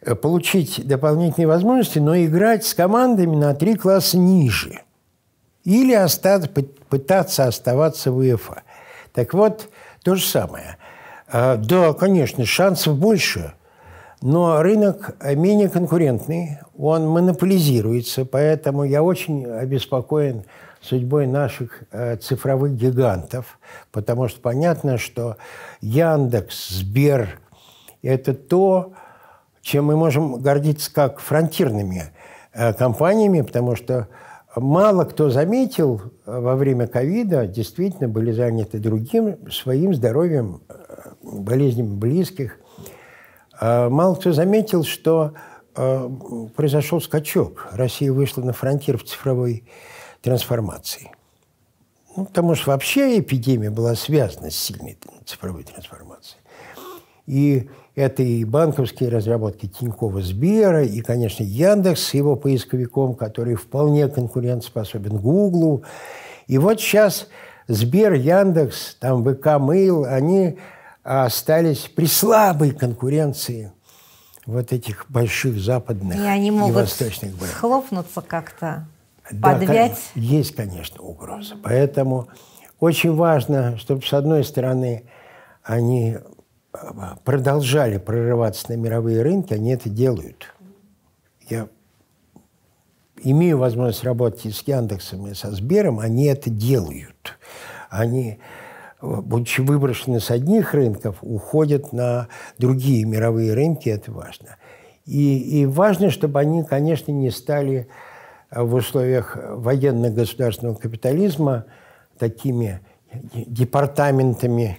э, получить дополнительные возможности, но играть с командами на три класса ниже. Или остаться, пы- пытаться оставаться в УЕФА. Так вот, то же самое. А, Да, конечно, шансов больше, но рынок э, менее конкурентный, он монополизируется, поэтому я очень обеспокоен судьбой наших э, цифровых гигантов, потому что понятно, что Яндекс, Сбер – это то, чем мы можем гордиться как фронтирными э, компаниями, потому что мало кто заметил э, во время ковида, действительно были заняты другим, своим здоровьем, э, болезнями близких. А Мало кто заметил, что э, произошел скачок. Россия вышла на фронтир в цифровой трансформации. Ну, потому что вообще эпидемия была связана с сильной цифровой трансформацией. И это и банковские разработки Тинькова Сбера, и, конечно, Яндекс с его поисковиком, который вполне конкурентоспособен Гуглу. И вот сейчас Сбер, Яндекс, там ВК, Mail, они остались при слабой конкуренции вот этих больших западных И они и могут восточных брендов. схлопнуться как-то, Да, подвять. есть, конечно, угроза. Поэтому очень важно, чтобы, с одной стороны, они продолжали прорываться на мировые рынки, они это делают. Я имею возможность работать и с Яндексом, и со Сбером, они это делают. Они, будучи выброшены с одних рынков, уходят на другие мировые рынки, это важно. И, и важно, чтобы они, конечно, не стали э, в условиях военно-государственного капитализма такими департаментами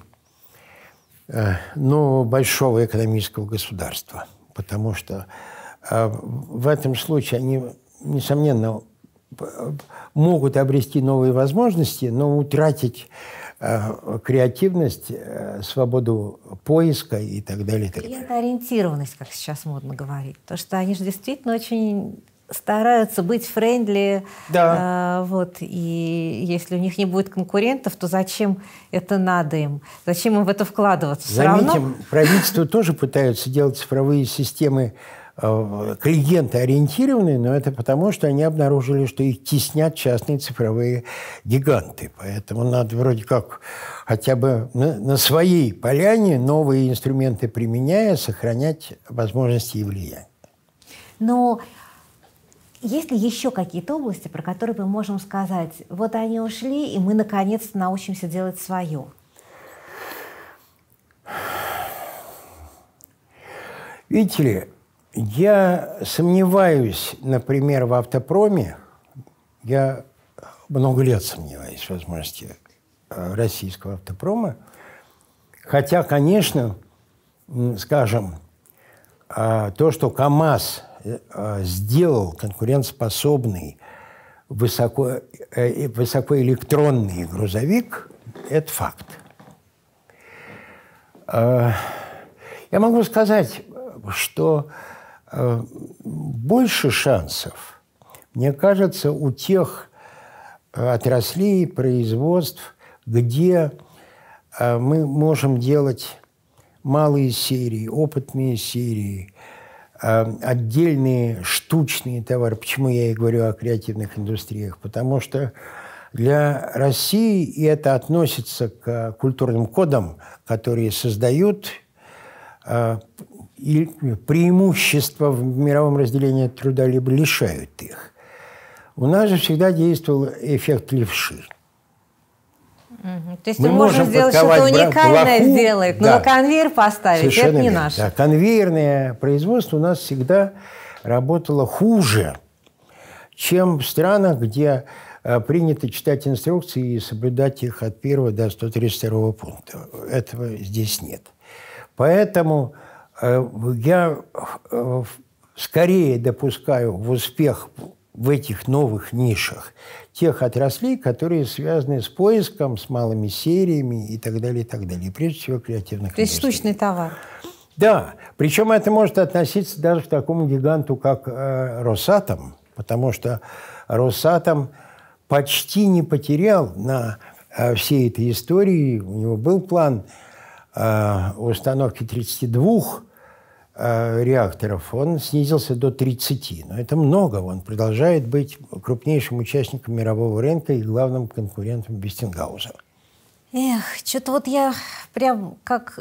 ну, большого экономического государства. Потому что э, в этом случае они, несомненно, могут обрести новые возможности, но утратить э, креативность, свободу поиска и так далее. И так ориентированность, как сейчас модно говорить. То, что они же действительно очень стараются быть френдли. Да. Э, вот, и если у них не будет конкурентов, то зачем это надо им? Зачем им в это вкладываться? Заметим, равно... правительство тоже пытаются делать цифровые системы э, клиентоориентированные, но это потому, что они обнаружили, что их теснят частные цифровые гиганты. Поэтому надо вроде как хотя бы на, на своей поляне новые инструменты применяя, сохранять возможности и влияние. Но есть ли еще какие-то области, про которые мы можем сказать, вот они ушли, и мы наконец-то научимся делать свое? Видите ли, я сомневаюсь, например, в автопроме. Я много лет сомневаюсь в возможности э, российского автопрома. Хотя, конечно, скажем, э, то, что КАМАЗ сделал конкурентоспособный высоко, э, высокоэлектронный грузовик, это факт. Э, я могу сказать, что больше шансов, мне кажется, у тех отраслей, производств, где мы можем делать малые серии, опытные серии, отдельные штучные товары. Почему я и говорю о креативных индустриях? Потому что для России, и это относится к культурным кодам, которые создают э, и преимущества в мировом разделении труда, либо лишают их. У нас же всегда действовал эффект левши. Угу. То есть мы, можем сделать что-то уникальное блоку, сделать, но да. конвейер поставить, Совершенно это не верно. наше. Да. Конвейерное производство у нас всегда работало хуже, чем в странах, где э, принято читать инструкции и соблюдать их от 1 до 132 пункта. Этого здесь нет. Поэтому э, я э, скорее допускаю в успех в этих новых нишах тех отраслей, которые связаны с поиском, с малыми сериями и так далее, и так далее. И прежде всего креативных То есть штучный товар. Да, причем это может относиться даже к такому гиганту, как э, Росатом, потому что Росатом почти не потерял на э, всей этой истории. У него был план э, установки 32 Э, реакторов, он снизился до 30. Но это много. Он продолжает быть крупнейшим участником мирового рынка и главным конкурентом Вестингауза. Эх, что-то вот я прям как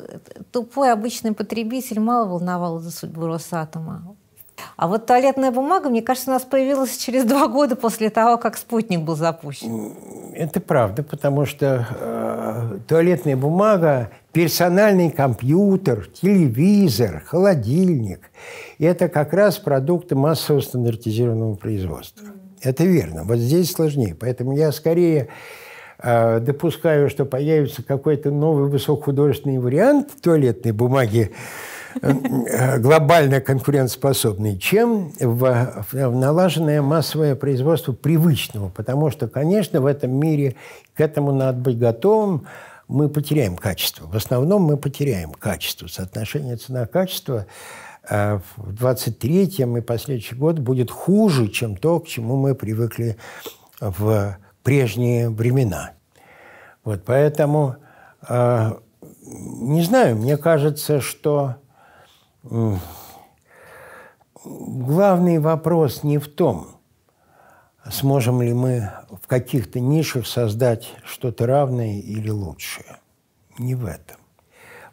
тупой обычный потребитель мало волновал за судьбу Росатома. А вот туалетная бумага, мне кажется, у нас появилась через два года после того, как спутник был запущен. Это правда, потому что э, туалетная бумага, персональный компьютер, телевизор, холодильник – это как раз продукты массового стандартизированного производства. Это верно. Вот здесь сложнее. Поэтому я скорее э, допускаю, что появится какой-то новый высокохудожественный вариант туалетной бумаги, глобально конкурентоспособный, чем в, в налаженное массовое производство привычного. Потому что, конечно, в этом мире к этому надо быть готовым. Мы потеряем качество. В основном мы потеряем качество. Соотношение цена-качество э, в 23-м и последующий год будет хуже, чем то, к чему мы привыкли в прежние времена. Вот поэтому, э, не знаю, мне кажется, что главный вопрос не в том, сможем ли мы в каких-то нишах создать что-то равное или лучшее. Не в этом.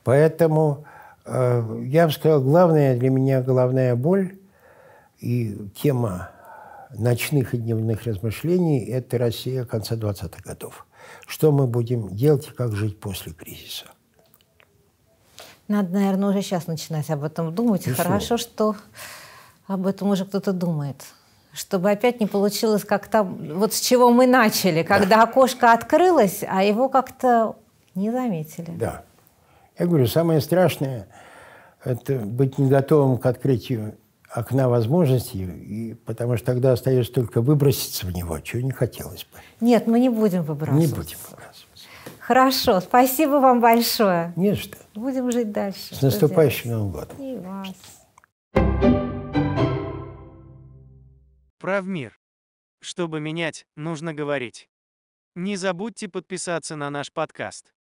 Поэтому э, я бы сказал, главная для меня головная боль и тема ночных и дневных размышлений – это Россия конца 20-х годов. Что мы будем делать и как жить после кризиса. Надо, наверное, уже сейчас начинать об этом думать. И Хорошо, что об этом уже кто-то думает. Чтобы опять не получилось как там, вот с чего мы начали, когда да. окошко открылось, а его как-то не заметили. Да. Я говорю, самое страшное – это быть не готовым к открытию окна возможностей, и, потому что тогда остается только выброситься в него, чего не хотелось бы. Нет, мы не будем Не выбрасывать. будем выбрасываться. Хорошо, спасибо вам большое. Не что. Будем жить дальше. С наступающим Новым годом. И вас. Правмир. Чтобы менять, нужно говорить. Не забудьте подписаться на наш подкаст.